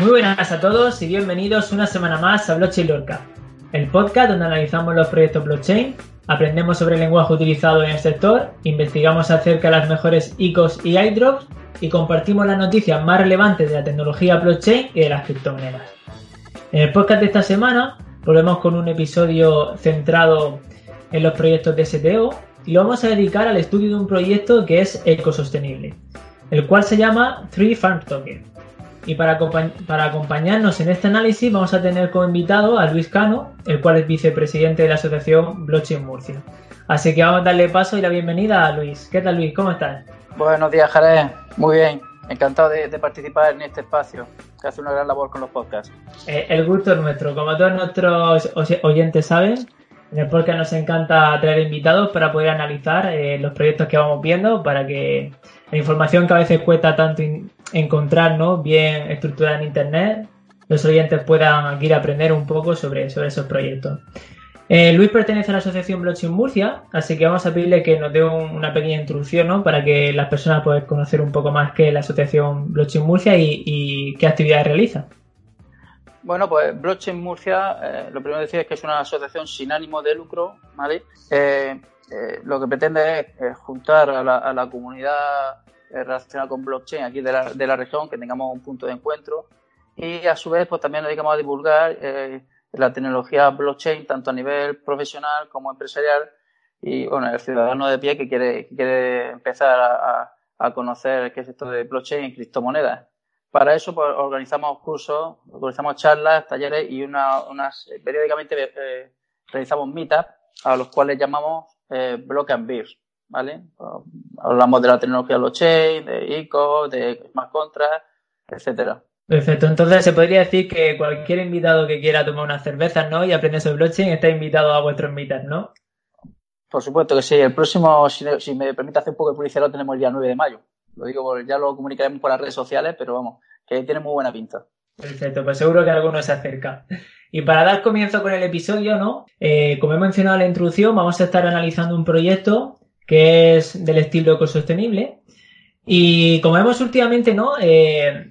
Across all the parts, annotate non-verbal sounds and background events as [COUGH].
Muy buenas a todos y bienvenidos una semana más a Blockchain Lorca, el podcast donde analizamos los proyectos blockchain, aprendemos sobre el lenguaje utilizado en el sector, investigamos acerca de las mejores ICOs y iDrops y compartimos las noticias más relevantes de la tecnología blockchain y de las criptomonedas. En el podcast de esta semana volvemos con un episodio centrado en los proyectos de STO y lo vamos a dedicar al estudio de un proyecto que es ecosostenible, el cual se llama Three Farm Token. Y para, para acompañarnos en este análisis vamos a tener como invitado a Luis Cano, el cual es vicepresidente de la asociación Blockchain Murcia. Así que vamos a darle paso y la bienvenida a Luis. ¿Qué tal Luis? ¿Cómo estás? Buenos días, Jared. Muy bien. Encantado de, participar en este espacio, que hace una gran labor con los podcasts. Eh, el gusto es nuestro. Como todos nuestros oyentes saben, en el podcast nos encanta traer invitados para poder analizar eh, los proyectos que vamos viendo, para que la información que a veces cuesta tanto ¿no? bien estructurada en Internet, los oyentes puedan aquí aprender un poco sobre, sobre esos proyectos. Eh, Luis pertenece a la Asociación Blockchain Murcia, así que vamos a pedirle que nos dé una pequeña introducción ¿no? para que las personas puedan conocer un poco más qué es la Asociación Blockchain Murcia y, qué actividades realiza. Bueno, pues Blockchain Murcia, eh, lo primero que decir es que es una asociación sin ánimo de lucro, ¿vale? Eh, lo que pretende es juntar a la, comunidad relacionada con blockchain aquí de la, de la, región, que tengamos un punto de encuentro. Y a su vez pues también nos dedicamos a divulgar la tecnología blockchain tanto a nivel profesional como empresarial. Y bueno, el ciudadano de pie que quiere, quiere empezar a, a, conocer qué es esto de blockchain y criptomonedas. Para eso pues, organizamos cursos, organizamos charlas, talleres y una, unas, periódicamente eh, realizamos meetups a los cuales llamamos eh, Block and Beers, ¿vale? hablamos de la tecnología blockchain, de ICO, de smart contracts, etcétera. Perfecto, entonces se podría decir que cualquier invitado que quiera tomar unas cervezas, ¿no? Y aprender sobre blockchain está invitado a vuestros meetups, ¿no? Por supuesto que sí. El próximo, si, me permite hacer un poco de publicidad, lo tenemos el día 9 de mayo. Lo digo, ya lo comunicaremos por las redes sociales, pero vamos, que tiene muy buena pinta. Perfecto, pues seguro que alguno se acerca. Y para dar comienzo con el episodio, ¿no? Eh, como he mencionado en la introducción, vamos a estar analizando un proyecto que es del estilo ecosostenible. Y como vemos últimamente, ¿no? Eh,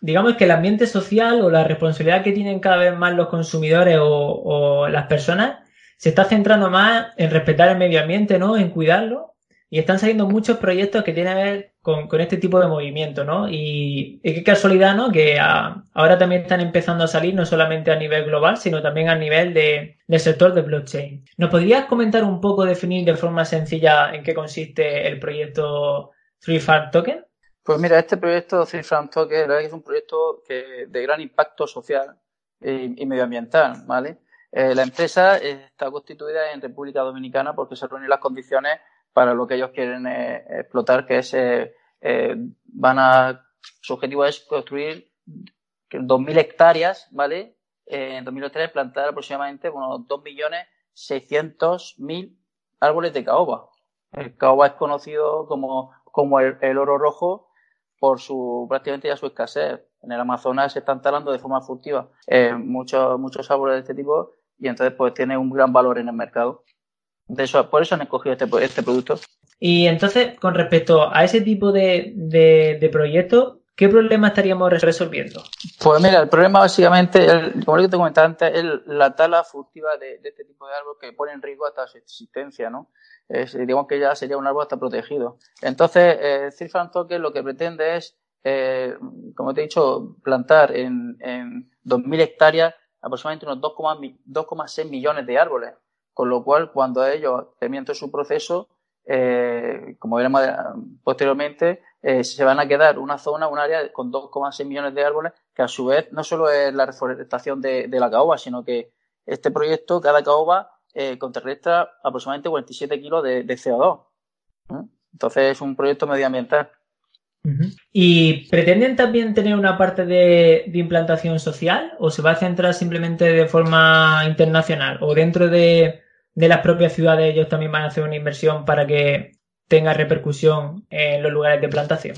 digamos que el ambiente social o la responsabilidad que tienen cada vez más los consumidores o, las personas se está centrando más en respetar el medio ambiente, ¿no? En cuidarlo. Y están saliendo muchos proyectos que tienen que ver con, este tipo de movimiento, ¿no? Y, qué casualidad, ¿no? Que ahora también están empezando a salir no solamente a nivel global, sino también a nivel de, del sector de blockchain. ¿Nos podrías comentar un poco, definir de forma sencilla en qué consiste el proyecto Three Farm Token? Pues mira, este proyecto Cifran Token es un proyecto de gran impacto social y, medioambiental, ¿vale? Eh, la empresa está constituida en República Dominicana porque se reúnen las condiciones para lo que ellos quieren eh, explotar, que es, eh, van a, su objetivo es construir 2.000 hectáreas, ¿vale? en 2003 plantar aproximadamente unos 2.600.000 árboles de caoba. El caoba es conocido como, como el oro rojo por su prácticamente ya su escasez. En el Amazonas se están talando de forma furtiva eh, muchos, muchos árboles de este tipo y entonces pues tiene un gran valor en el mercado. De eso, por eso han escogido este, este producto. Y entonces, con respecto a ese tipo de, de, proyectos, ¿qué problema estaríamos resolviendo? Pues mira, el problema básicamente, como te comentaba antes, es la tala furtiva de, de, este tipo de árbol que pone en riesgo hasta su existencia, ¿no? digamos que ya sería un árbol hasta protegido. Entonces, eh, Cifran Token lo que pretende es, eh, como te he dicho, plantar en, en 2.000 hectáreas aproximadamente unos 2,6 millones de árboles. Con lo cual, cuando ellos terminen su proceso, eh, como veremos posteriormente, eh, se van a quedar una zona, un área con 2,6 millones de árboles, que a su vez no solo es la reforestación de, de la caoba, sino que este proyecto, cada caoba eh, contrarresta aproximadamente 47 kilos de, CO2. Entonces es un proyecto medioambiental. ¿Y pretenden también tener una parte de, implantación social o se va a centrar simplemente de forma internacional o dentro de, las propias ciudades ellos también van a hacer una inversión para que tenga repercusión en los lugares de plantación?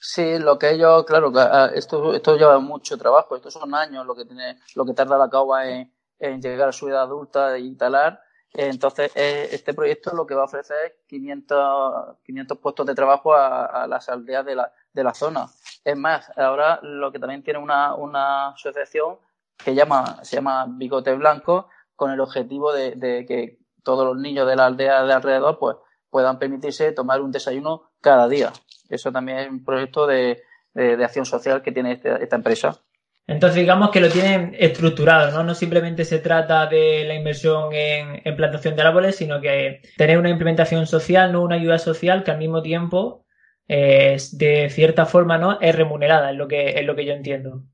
Sí, lo que ellos, claro, esto, esto lleva mucho trabajo, estos son años lo que tiene, lo que tarda la CAUA en, en llegar a su edad adulta e instalar. Entonces, eh, este proyecto lo que va a ofrecer es 500, 500 puestos de trabajo a, las aldeas de la, de la zona. Es más, ahora lo que también tiene una, una asociación que llama, se llama Bigote Blanco, con el objetivo de, que todos los niños de la aldea de alrededor pues puedan permitirse tomar un desayuno cada día. Eso también es un proyecto de, de, acción social que tiene esta, esta, empresa. Entonces, digamos que lo tienen estructurado, ¿no? No simplemente se trata de la inversión en, plantación de árboles, sino que tener una implementación social, no una ayuda social que al mismo tiempo, eh, de cierta forma, ¿no? Es remunerada, es lo que, es lo que yo entiendo.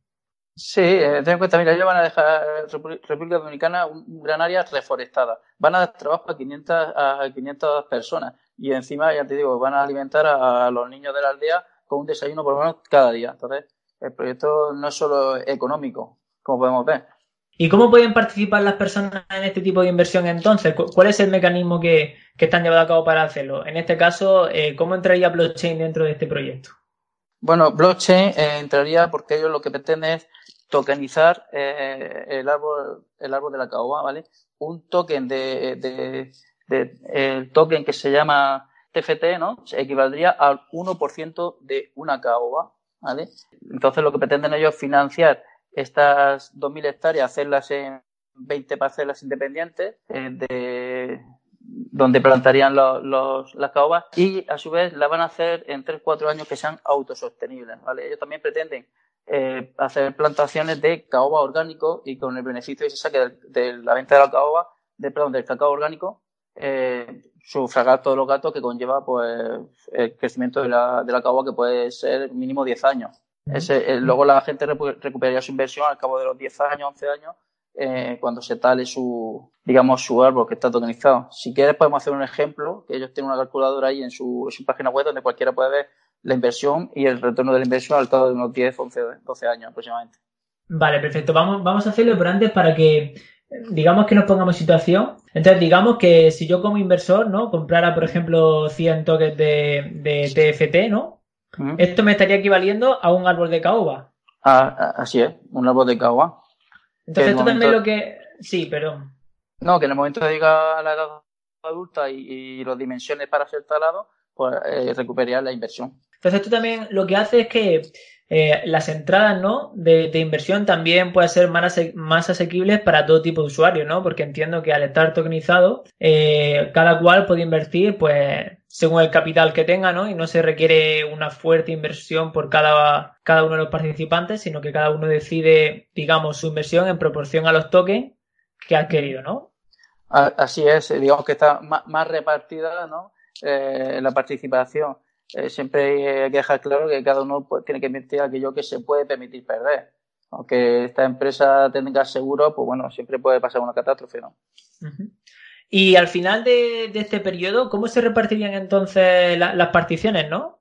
Sí, eh, ten en cuenta, mira, ellos van a dejar República Dominicana un gran área reforestada. Van a dar trabajo a 500, a 500 personas y encima, ya te digo, van a alimentar a, los niños de la aldea con un desayuno por lo menos cada día. Entonces, el proyecto no es solo económico, como podemos ver. ¿Y cómo pueden participar las personas en este tipo de inversión entonces? ¿Cuál es el mecanismo que, que están llevando a cabo para hacerlo? En este caso, eh, ¿cómo entraría blockchain dentro de este proyecto? Bueno, blockchain eh, entraría porque ellos lo que pretenden es tokenizar eh, el árbol el árbol de la caoba, ¿vale? Un token de, de, de, el token que se llama TFT, ¿no? Se equivaldría al 1% de una caoba, ¿vale? Entonces lo que pretenden ellos es financiar estas 2.000 hectáreas, hacerlas en 20 parcelas independientes eh, de donde plantarían los, los, las caobas y a su vez la van a hacer en 3-4 años que sean autosostenibles, ¿vale? Ellos también pretenden eh, hacer plantaciones de caoba orgánico y con el beneficio que se saque de, la venta de la caoba, de, perdón, del cacao orgánico, eh, sufragar todos los gastos que conlleva pues el crecimiento de la, de la caoba que puede ser mínimo 10 años. Ese, eh, luego la gente recuperaría su inversión al cabo de los 10 años, 11 años, eh, cuando se tale su, digamos, su árbol que está tokenizado. Si quieres podemos hacer un ejemplo, que ellos tienen una calculadora ahí en su, en su página web donde cualquiera puede ver la inversión y el retorno de la inversión al cabo de unos 10, 11, 12 años aproximadamente. Vale, perfecto. Vamos, vamos a hacerlo, pero antes para que digamos que nos pongamos situación. Entonces, digamos que si yo como inversor, ¿no? Comprara, por ejemplo, 100 toques de, de TFT, ¿no? Esto me estaría equivaliendo a un árbol de caoba. Ah, ah, así es, un árbol de caoba. Entonces, esto también lo que... Sí, pero... No, que en el momento de llegar a la edad adulta y, y las dimensiones para ser talado, pues eh, recuperaría la inversión. Entonces esto también lo que hace es que eh, las entradas ¿no? de, inversión también pueden ser más, más, asequibles para todo tipo de usuarios, ¿no? Porque entiendo que al estar tokenizado, eh, cada cual puede invertir pues según el capital que tenga, ¿no? Y no se requiere una fuerte inversión por cada, cada uno de los participantes, sino que cada uno decide, digamos, su inversión en proporción a los tokens que ha querido, ¿no? Así es, digamos que está más, repartida, ¿no? Eh, la participación eh, siempre hay que dejar claro que cada uno pues, tiene que invertir aquello que se puede permitir perder. Aunque esta empresa tenga seguro, pues bueno, siempre puede pasar una catástrofe, ¿no? Y al final de, este periodo, ¿cómo se repartirían entonces las particiones, no?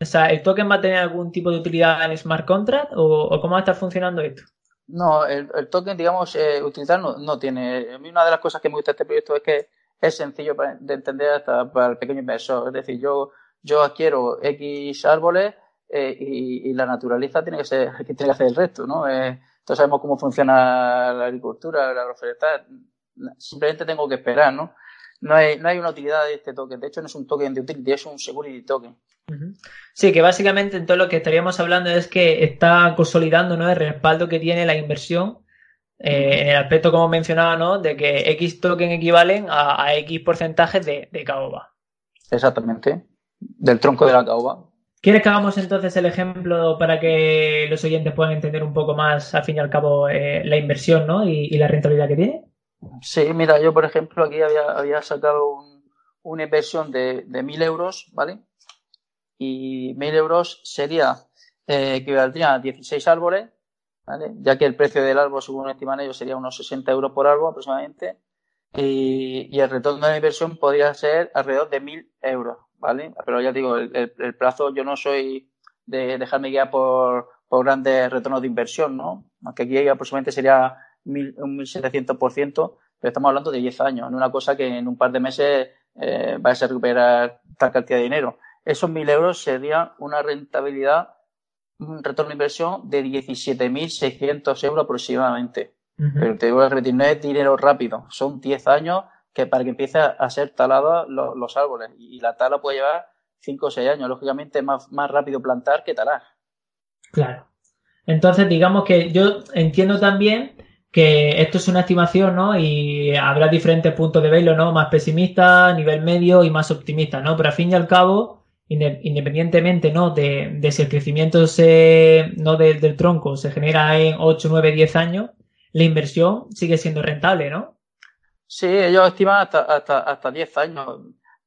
O sea, ¿el token va a tener algún tipo de utilidad en smart contract o, cómo va a estar funcionando esto? No, el, token, digamos, eh, utilizar no, no, tiene. A mí una de las cosas que me gusta de este proyecto es que es sencillo de entender hasta para el pequeño inversor. Es decir, yo yo adquiero X árboles eh, y, la naturaleza tiene que ser que [LAUGHS] tiene que hacer el resto, ¿no? Eh, todos sabemos cómo funciona la agricultura, la agroforestal. Simplemente tengo que esperar, ¿no? No hay, no hay una utilidad de este token. De hecho, no es un token de utility, es un security token. Sí, que básicamente en todo lo que estaríamos hablando es que está consolidando ¿no? el respaldo que tiene la inversión eh, en el aspecto, como mencionaba, ¿no? de que X token equivalen a, X porcentajes de, de caoba. Exactamente del tronco de la caoba. ¿Quieres que hagamos entonces el ejemplo para que los oyentes puedan entender un poco más, al fin y al cabo, eh, la inversión ¿no? y, la rentabilidad que tiene? Sí, mira, yo por ejemplo aquí había, había sacado una inversión de, de 1.000 euros, ¿vale? Y 1.000 euros sería, eh, equivaldría a 16 árboles, ¿vale? Ya que el precio del árbol, según estiman ellos, sería unos 60 euros por árbol aproximadamente. Y, y el retorno de inversión podría ser alrededor de 1.000 euros, ¿vale? Pero ya digo, el, plazo, yo no soy de dejarme guiar por, por grandes retornos de inversión, ¿no? Aunque aquí aproximadamente sería mil, un 1700%, pero estamos hablando de 10 años, en una cosa que en un par de meses eh, va a recuperar tal cantidad de dinero. Esos 1.000 euros serían una rentabilidad, un retorno de inversión de 17.600 euros aproximadamente. Pero te digo a repetir, no es dinero rápido, son 10 años que para que empiece a ser talados los, árboles. Y la tala puede llevar 5 o 6 años. Lógicamente es más, más rápido plantar que talar. Claro. Entonces, digamos que yo entiendo también que esto es una estimación, ¿no? Y habrá diferentes puntos de verlo, ¿no? Más pesimista, nivel medio y más optimista, ¿no? Pero al fin y al cabo, independientemente, ¿no? De, si el crecimiento se, ¿no? del tronco se genera en 8, 9, 10 años, la inversión sigue siendo rentable, ¿no? Sí, ellos estiman hasta, hasta, hasta 10 años,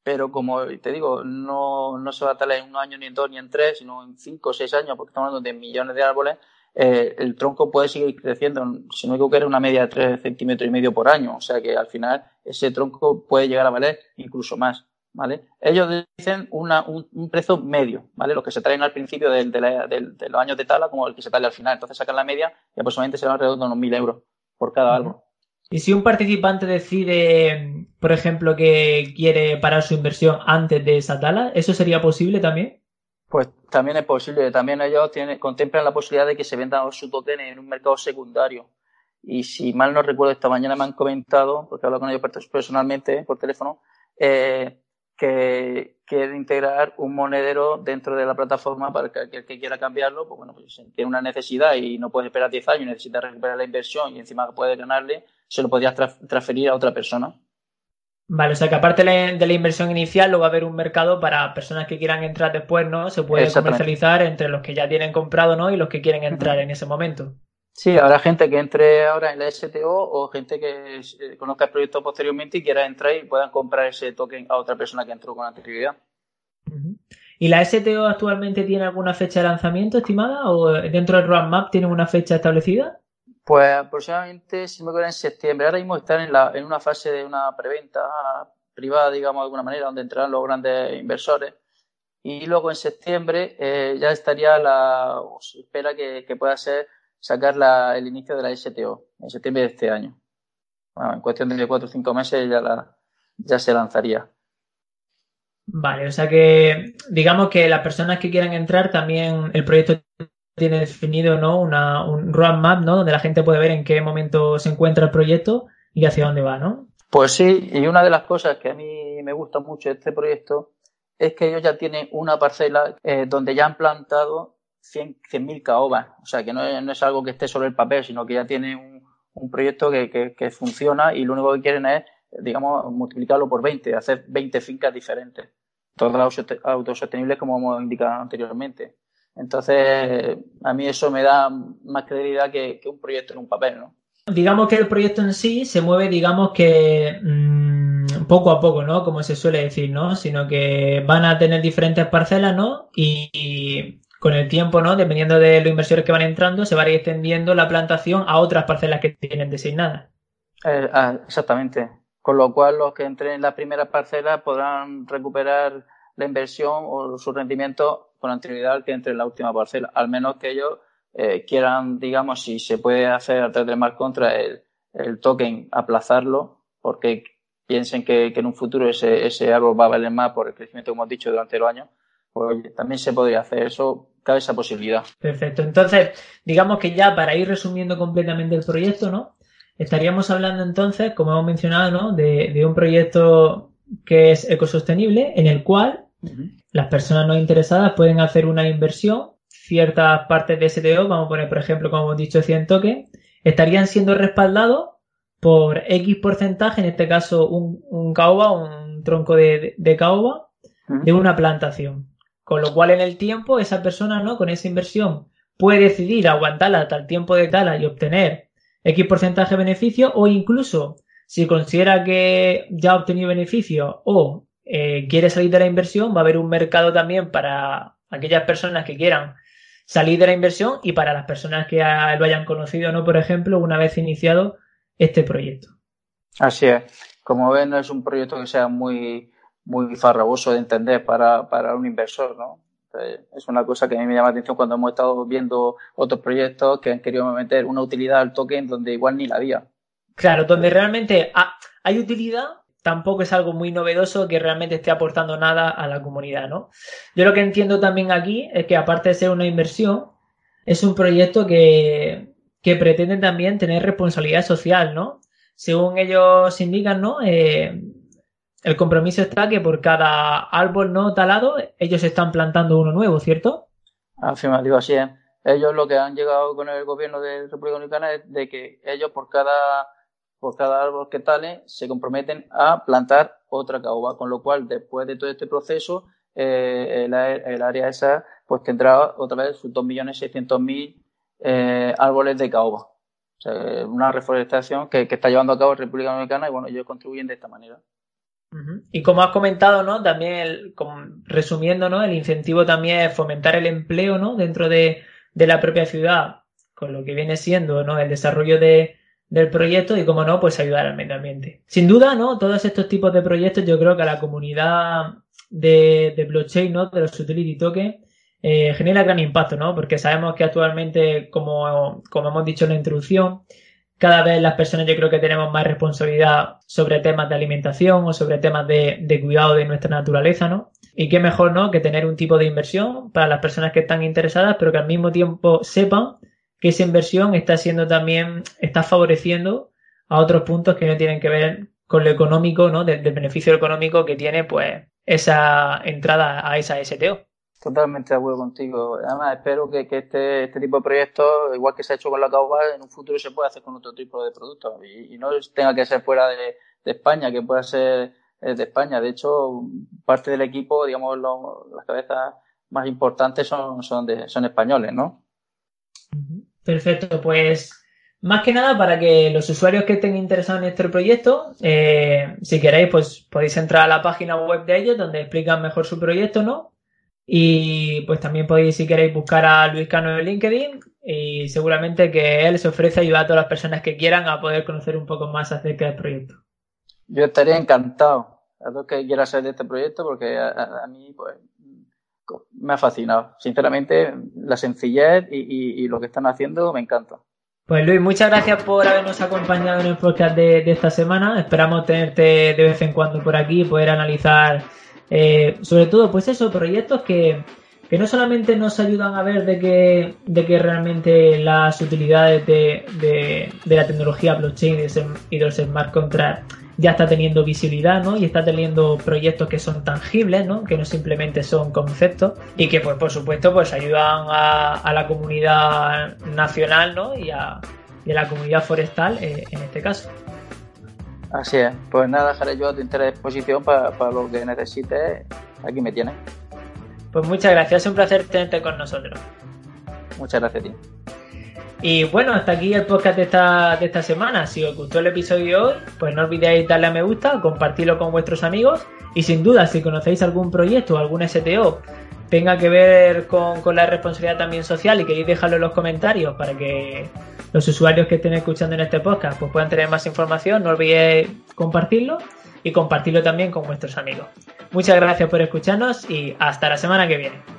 pero como te digo, no, no se va a talar en un año, ni en dos, ni en tres, sino en cinco o seis años, porque estamos hablando de millones de árboles, eh, el tronco puede seguir creciendo, si no me equivoco, era una media de 3 centímetros y medio por año. O sea que al final ese tronco puede llegar a valer incluso más. ¿Vale? Ellos dicen una, un, precio medio, ¿vale? Los que se traen al principio de, los años de tala como el que se tala al final. Entonces sacan la media y aproximadamente será alrededor de unos 1.000 euros por cada árbol. Y si un participante decide, por ejemplo, que quiere parar su inversión antes de esa tala, ¿eso sería posible también? Pues también es posible. También ellos tienen, contemplan la posibilidad de que se vendan su token en un mercado secundario. Y si mal no recuerdo, esta mañana me han comentado, porque he hablado con ellos personalmente por teléfono, eh, que quiere integrar un monedero dentro de la plataforma para que el que quiera cambiarlo, pues bueno, pues tiene una necesidad y no puede esperar 10 años, necesita recuperar la inversión y encima puede ganarle, se lo podría transferir a otra persona. Vale, o sea que aparte de la inversión inicial, luego va a haber un mercado para personas que quieran entrar después, ¿no? Se puede comercializar entre los que ya tienen comprado, ¿no? Y los que quieren entrar en ese momento. Sí, habrá gente que entre ahora en la STO o gente que eh, conozca el proyecto posteriormente y quiera entrar y puedan comprar ese token a otra persona que entró con anterioridad. ¿Y la STO actualmente tiene alguna fecha de lanzamiento estimada o dentro del roadmap tiene una fecha establecida? Pues aproximadamente, si me acuerdo, en septiembre. Ahora mismo están en, la, en una fase de una preventa privada, digamos, de alguna manera, donde entrarán los grandes inversores. Y luego en septiembre eh, ya estaría la, o se espera que, pueda ser sacar la, el inicio de la STO, en septiembre de este año. Bueno, en cuestión de cuatro o cinco meses ya, la, ya se lanzaría. Vale, o sea que digamos que las personas que quieran entrar también el proyecto tiene definido ¿no? Una, un roadmap ¿no? donde la gente puede ver en qué momento se encuentra el proyecto y hacia dónde va, ¿no? Pues sí, y una de las cosas que a mí me gusta mucho de este proyecto es que ellos ya tienen una parcela eh, donde ya han plantado 100.000 100 caobas. O sea, que no es, algo que esté sobre el papel, sino que ya tienen un, proyecto que, funciona y lo único que quieren es, digamos, multiplicarlo por 20, hacer 20 fincas diferentes. Todas autosostenibles como hemos indicado anteriormente. Entonces, a mí eso me da más credibilidad que, un proyecto en un papel, ¿no? Digamos que el proyecto en sí se mueve, digamos que mm, poco a poco, ¿no? Como se suele decir, ¿no? Sino que van a tener diferentes parcelas, ¿no? Y, con el tiempo, ¿no? Dependiendo de los inversores que van entrando, se va a ir extendiendo la plantación a otras parcelas que tienen designadas. Eh, ah, exactamente. Con lo cual, los que entren en la primera parcela podrán recuperar la inversión o su rendimiento con anterioridad que entre en la última parcela, al menos que ellos eh, quieran, digamos, si se puede hacer a través del mar contra el, token, aplazarlo, porque piensen que, en un futuro ese, ese árbol va a valer más por el crecimiento que hemos dicho durante los años, pues también se podría hacer eso, cabe esa posibilidad. Perfecto. Entonces, digamos que ya para ir resumiendo completamente el proyecto, ¿no? Estaríamos hablando entonces, como hemos mencionado, ¿no? De, de un proyecto que es ecosostenible, en el cual las personas no interesadas pueden hacer una inversión, ciertas partes de STO, vamos a poner por ejemplo, como hemos dicho, 100 tokens, estarían siendo respaldados por X porcentaje, en este caso un, un caoba, un tronco de, de caoba, de una plantación. Con lo cual en el tiempo esa persona, ¿no? Con esa inversión puede decidir aguantarla hasta el tiempo de tala y obtener X porcentaje de beneficio o incluso si considera que ya ha obtenido beneficio o eh, quiere salir de la inversión, va a haber un mercado también para aquellas personas que quieran salir de la inversión y para las personas que lo hayan conocido, ¿no? Por ejemplo, una vez iniciado este proyecto. Así es. Como ven, no es un proyecto que sea muy, muy farragoso de entender para, para un inversor, ¿no? Es una cosa que a mí me llama la atención cuando hemos estado viendo otros proyectos que han querido meter una utilidad al token donde igual ni la había. Claro, donde realmente hay utilidad, tampoco es algo muy novedoso que realmente esté aportando nada a la comunidad, ¿no? Yo lo que entiendo también aquí es que aparte de ser una inversión, es un proyecto que, que pretende también tener responsabilidad social, ¿no? Según ellos indican, ¿no? Eh, el compromiso está que por cada árbol no talado, ellos están plantando uno nuevo, ¿cierto? Afirmativo, así es. ellos lo que han llegado con el gobierno de República Dominicana es de que ellos por cada por cada árbol que talen se comprometen a plantar otra caoba, con lo cual después de todo este proceso eh, el, el, área esa pues tendrá otra vez sus 2.600.000 eh, árboles de caoba. O sea, una reforestación que, que, está llevando a cabo República Dominicana y bueno, ellos contribuyen de esta manera. Y como has comentado, ¿no? También, el, resumiendo, ¿no? El incentivo también es fomentar el empleo, ¿no? Dentro de, de la propia ciudad, con lo que viene siendo, ¿no? El desarrollo de, del proyecto y, como no, pues ayudar al medio ambiente. Sin duda, ¿no? Todos estos tipos de proyectos yo creo que a la comunidad de, de blockchain, ¿no? De los utility tokens, eh, genera gran impacto, ¿no? Porque sabemos que actualmente, como, como hemos dicho en la introducción, cada vez las personas yo creo que tenemos más responsabilidad sobre temas de alimentación o sobre temas de, cuidado de nuestra naturaleza, ¿no? Y qué mejor, ¿no? Que tener un tipo de inversión para las personas que están interesadas, pero que al mismo tiempo sepan que esa inversión está siendo también, está favoreciendo a otros puntos que no tienen que ver con lo económico, ¿no? Del beneficio económico que tiene, pues, esa entrada a esa STO. Totalmente de acuerdo contigo. Además, espero que, que este, este, tipo de proyectos, igual que se ha hecho con la caoba, en un futuro se pueda hacer con otro tipo de productos y, no tenga que ser fuera de, España, que pueda ser eh, de España. De hecho, parte del equipo, digamos, lo, las cabezas más importantes son, son, son españoles, ¿no? Perfecto, pues más que nada para que los usuarios que estén interesados en este proyecto, eh, si queréis, pues podéis entrar a la página web de ellos donde explican mejor su proyecto, ¿no? Y pues también podéis, si queréis, buscar a Luis Cano en LinkedIn y seguramente que él se ofrece a ayudar a todas las personas que quieran a poder conocer un poco más acerca del proyecto. Yo estaría encantado a los que quieran saber de este proyecto porque a, a, a mí pues me ha fascinado. Sinceramente, la sencillez y, y, y, lo que están haciendo me encanta. Pues Luis, muchas gracias por habernos acompañado en el podcast de, de esta semana. Esperamos tenerte de vez en cuando por aquí y poder analizar, eh, sobre todo, pues eso, proyectos que, que no solamente nos ayudan a ver de que, de que realmente las utilidades de, de, la tecnología blockchain y de los smart contracts ya está teniendo visibilidad, ¿no? Y está teniendo proyectos que son tangibles, ¿no? Que no simplemente son conceptos y que, pues, por supuesto, pues ayudan a, a la comunidad nacional, ¿no? Y a, y a la comunidad forestal eh, en este caso. Así es. Pues nada, dejaré yo a tu disposición para, para lo que necesites. Aquí me tienes. Pues muchas gracias, es un placer tenerte con nosotros. Muchas gracias a ti. Y bueno, hasta aquí el podcast de esta, de esta semana. Si os gustó el episodio de hoy, pues no olvidéis darle a me gusta, compartirlo con vuestros amigos y sin duda, si conocéis algún proyecto o algún STO tenga que ver con, con, la responsabilidad también social y queréis dejarlo en los comentarios para que los usuarios que estén escuchando en este podcast pues puedan tener más información, no olvidéis compartirlo y compartirlo también con vuestros amigos. Muchas gracias por escucharnos y hasta la semana que viene.